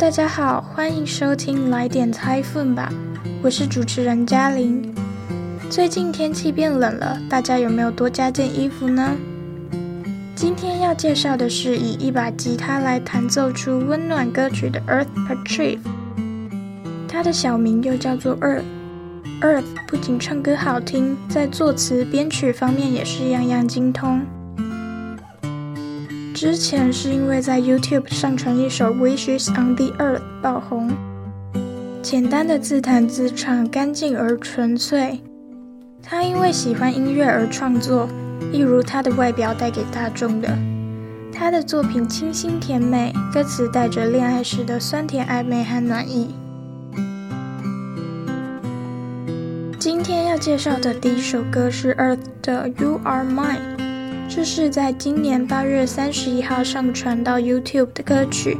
大家好，欢迎收听来点猜分吧，我是主持人嘉玲。最近天气变冷了，大家有没有多加件衣服呢？今天要介绍的是以一把吉他来弹奏出温暖歌曲的 Earth Patrive，他的小名又叫做 Earth。Earth 不仅唱歌好听，在作词编曲方面也是样样精通。之前是因为在 YouTube 上传一首《Wishes on the Earth》爆红，简单的自弹自唱，干净而纯粹。他因为喜欢音乐而创作，一如他的外表带给大众的。他的作品清新甜美，歌词带着恋爱时的酸甜暧昧和暖意。今天要介绍的第一首歌是 Earth 的《You Are Mine》。这是在今年八月三十一号上传到 YouTube 的歌曲，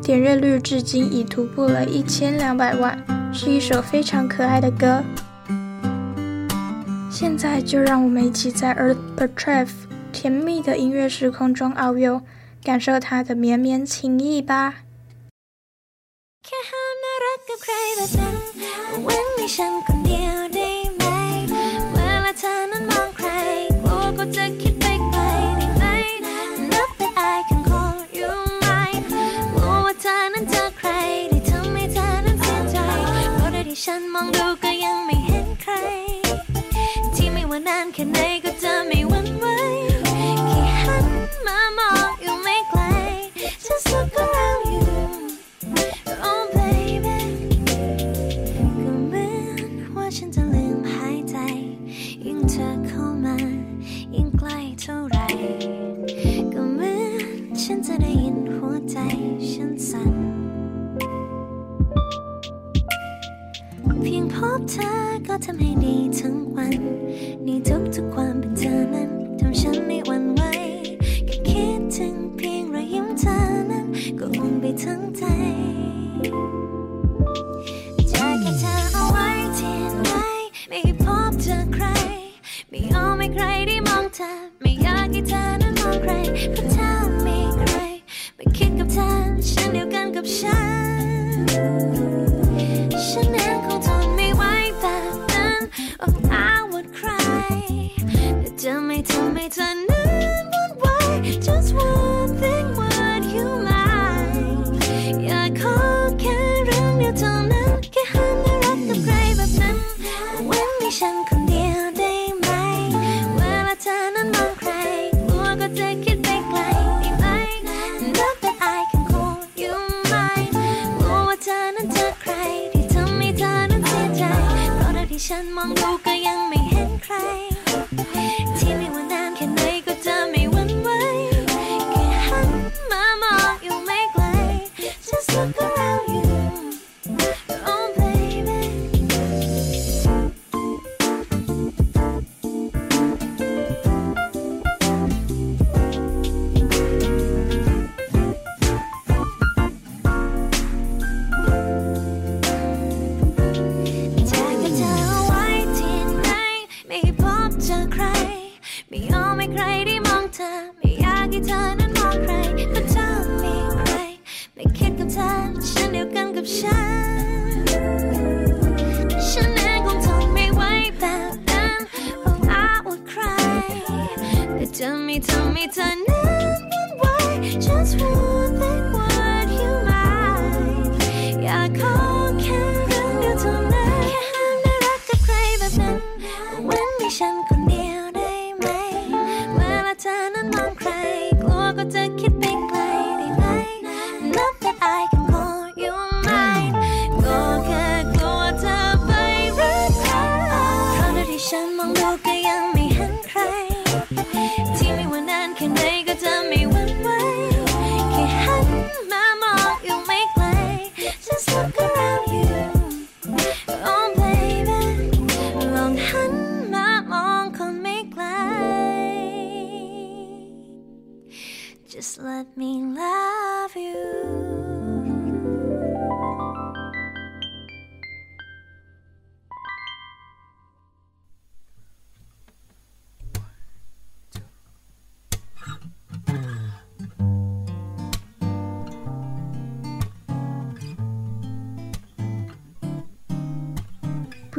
点阅率至今已突破了一千两百万，是一首非常可爱的歌。现在就让我们一起在 Earth Petrev 甜蜜的音乐时空中遨游，感受它的绵绵情意吧。can make 없이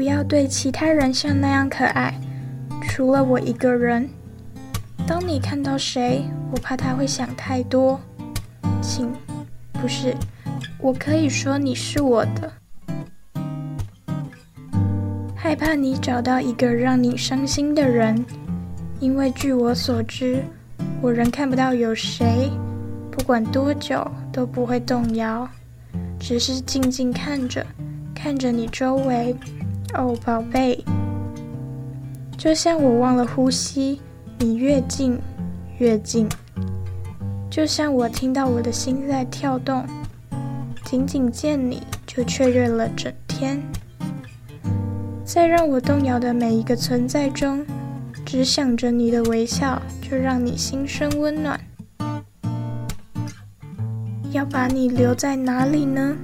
不要对其他人像那样可爱，除了我一个人。当你看到谁，我怕他会想太多。请，不是，我可以说你是我的。害怕你找到一个让你伤心的人，因为据我所知，我仍看不到有谁，不管多久都不会动摇，只是静静看着，看着你周围。哦，宝贝，就像我忘了呼吸，你越近越近，就像我听到我的心在跳动，仅仅见你就雀跃了整天。在让我动摇的每一个存在中，只想着你的微笑，就让你心生温暖。要把你留在哪里呢？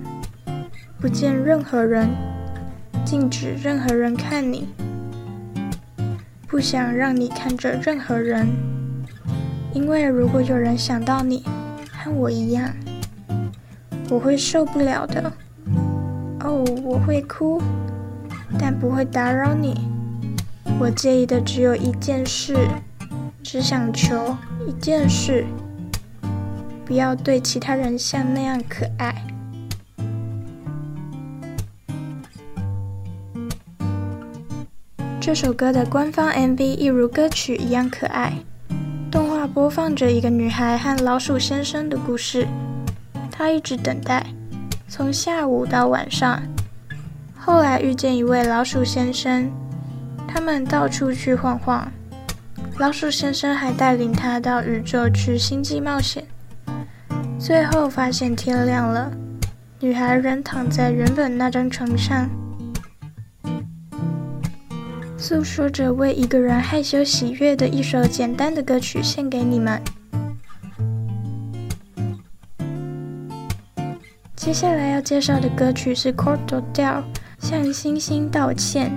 不见任何人，禁止任何人看你，不想让你看着任何人，因为如果有人想到你，和我一样，我会受不了的。哦，我会哭。但不会打扰你。我介意的只有一件事，只想求一件事：不要对其他人像那样可爱。这首歌的官方 MV 一如歌曲一样可爱，动画播放着一个女孩和老鼠先生的故事。她一直等待，从下午到晚上。后来遇见一位老鼠先生，他们到处去晃晃。老鼠先生还带领他到宇宙去星际冒险。最后发现天亮了，女孩仍躺在原本那张床上，诉说着为一个人害羞喜悦的一首简单的歌曲，献给你们。接下来要介绍的歌曲是《Corto Del》。向星星道歉。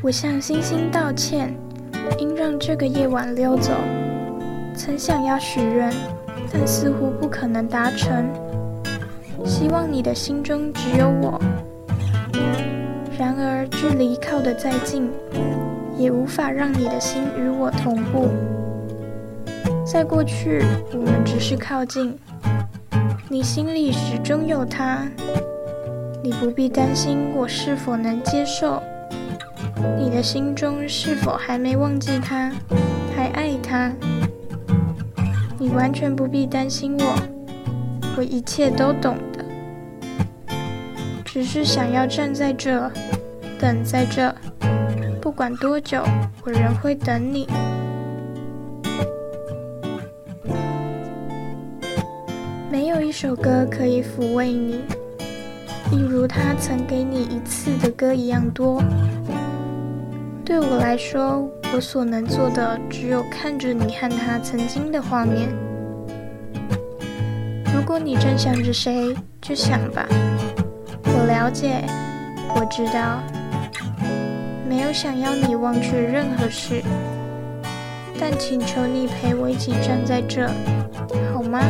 我向星星道歉，因让这个夜晚溜走。曾想要许愿，但似乎不可能达成。希望你的心中只有我。然而距离靠得再近，也无法让你的心与我同步。在过去，我们只是靠近，你心里始终有他。你不必担心我是否能接受。你的心中是否还没忘记他，还爱他？你完全不必担心我，我一切都懂的。只是想要站在这，等在这，不管多久，我仍会等你。没有一首歌可以抚慰你，一如他曾给你一次的歌一样多。对我来说，我所能做的只有看着你和他曾经的画面。如果你正想着谁，就想吧。我了解，我知道，没有想要你忘却任何事，但请求你陪我一起站在这，好吗？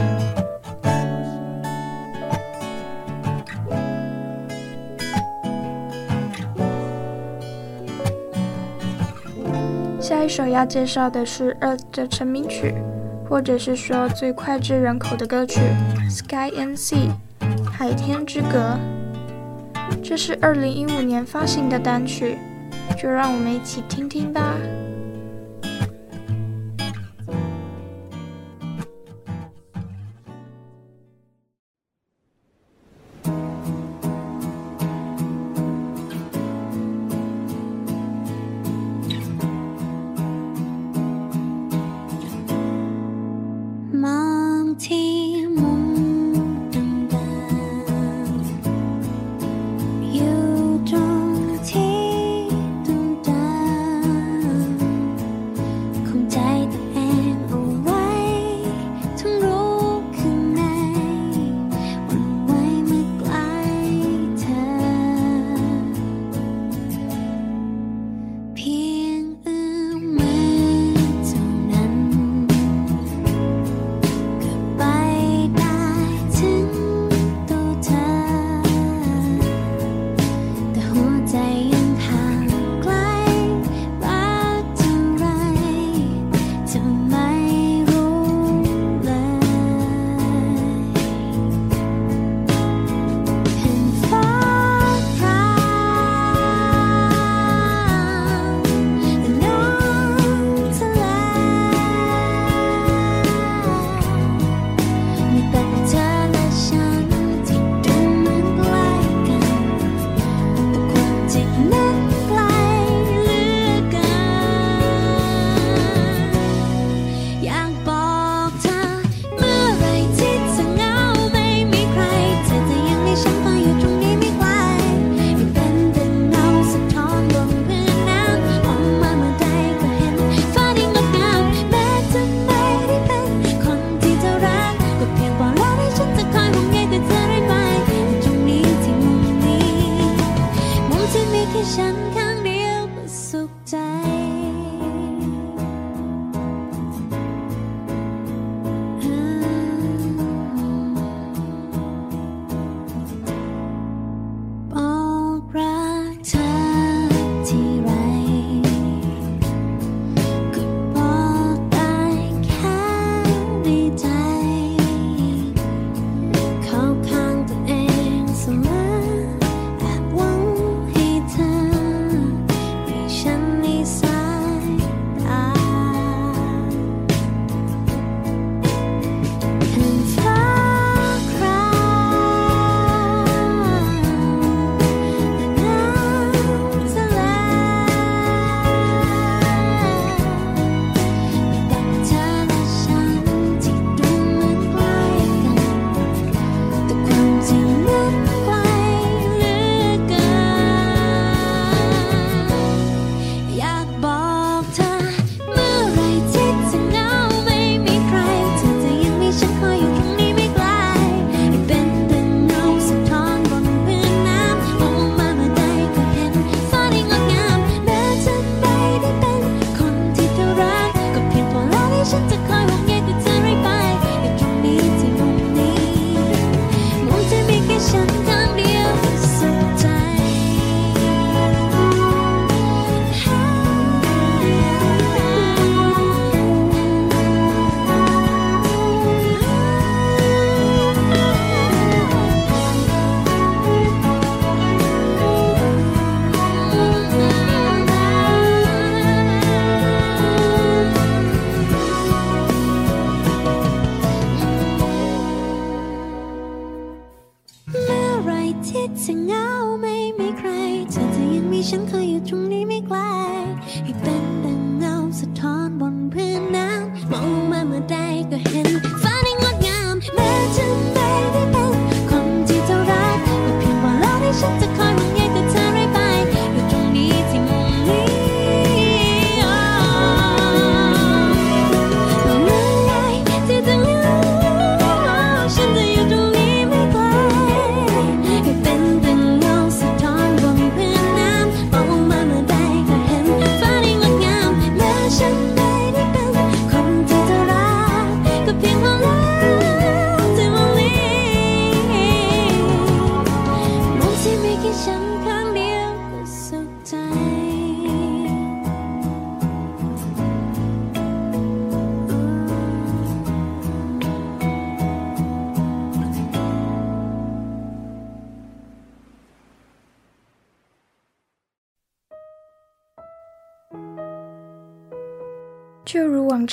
首要介绍的是 Earth 的成名曲，或者是说最脍炙人口的歌曲《Sky and Sea》海天之隔。这是2015年发行的单曲，就让我们一起听听吧。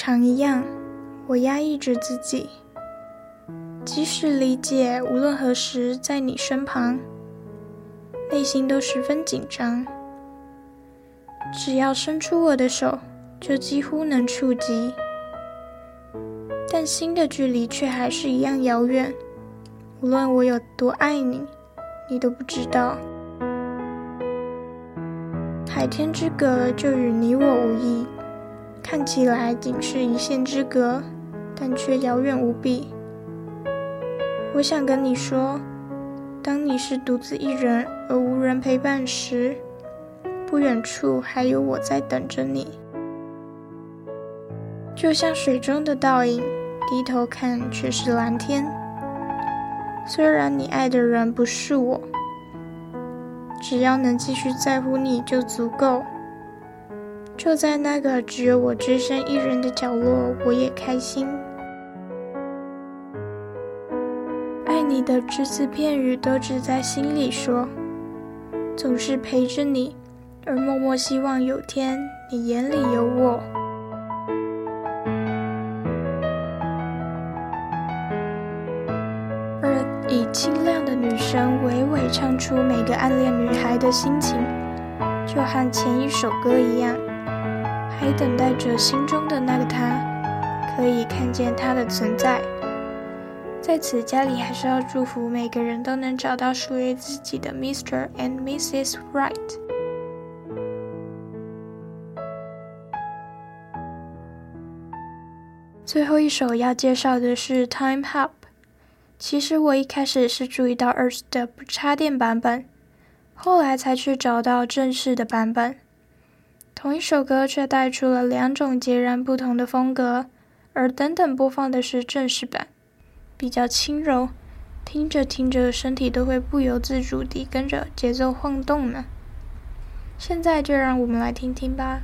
常一样，我压抑着自己，即使理解无论何时在你身旁，内心都十分紧张。只要伸出我的手，就几乎能触及，但心的距离却还是一样遥远。无论我有多爱你，你都不知道。海天之隔，就与你我无异。看起来仅是一线之隔，但却遥远无比。我想跟你说，当你是独自一人而无人陪伴时，不远处还有我在等着你。就像水中的倒影，低头看却是蓝天。虽然你爱的人不是我，只要能继续在乎你就足够。就在那个只有我只身一人的角落，我也开心。爱你的只字片语都只在心里说，总是陪着你，而默默希望有天你眼里有我。而以清亮的女声娓娓唱出每个暗恋女孩的心情，就和前一首歌一样。还等待着心中的那个他，可以看见他的存在。在此，家里还是要祝福每个人都能找到属于自己的 Mr. and Mrs. Right。最后一首要介绍的是 Time Hop。其实我一开始是注意到 Earth 的不插电版本，后来才去找到正式的版本。同一首歌却带出了两种截然不同的风格，而等等播放的是正式版，比较轻柔，听着听着身体都会不由自主地跟着节奏晃动呢。现在就让我们来听听吧。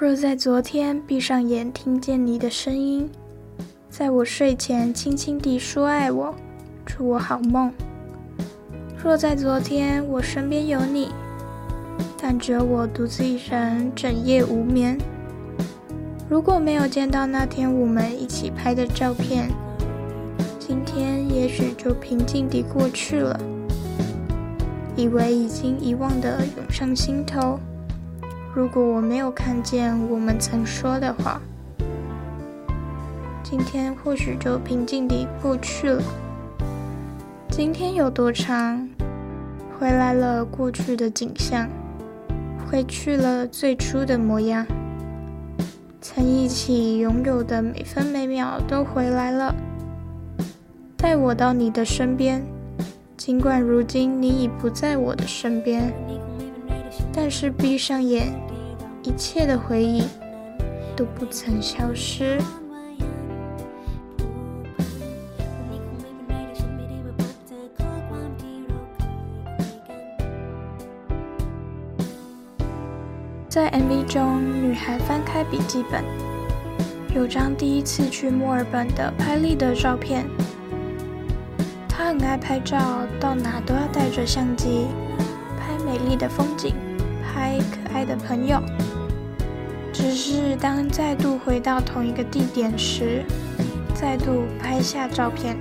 若在昨天闭上眼听见你的声音，在我睡前轻轻地说爱我，祝我好梦。若在昨天我身边有你，但只有我独自一人整夜无眠。如果没有见到那天我们一起拍的照片，今天也许就平静地过去了，以为已经遗忘的涌上心头。如果我没有看见我们曾说的话，今天或许就平静地过去了。今天有多长？回来了过去的景象，回去了最初的模样。曾一起拥有的每分每秒都回来了，带我到你的身边。尽管如今你已不在我的身边。但是闭上眼，一切的回忆都不曾消失。在 MV 中，女孩翻开笔记本，有张第一次去墨尔本的拍立得照片。她很爱拍照，到哪都要带着相机，拍美丽的风景。爱的朋友，只是当再度回到同一个地点时，再度拍下照片，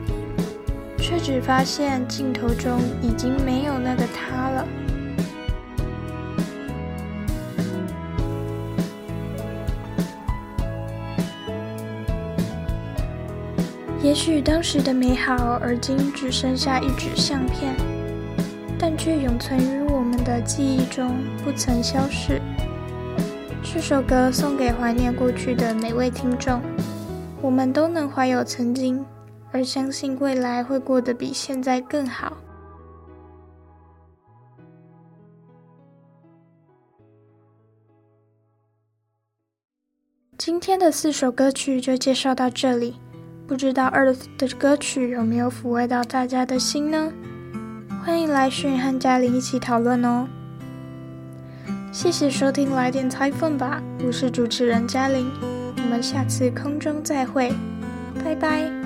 却只发现镜头中已经没有那个他了。也许当时的美好，而今只剩下一纸相片，却永存于我们的记忆中，不曾消逝。这首歌送给怀念过去的每位听众，我们都能怀有曾经，而相信未来会过得比现在更好。今天的四首歌曲就介绍到这里。不知道 Earth 的歌曲有没有抚慰到大家的心呢？欢迎来讯和嘉玲一起讨论哦。谢谢收听，来点猜分吧。我是主持人嘉玲，我们下次空中再会，拜拜。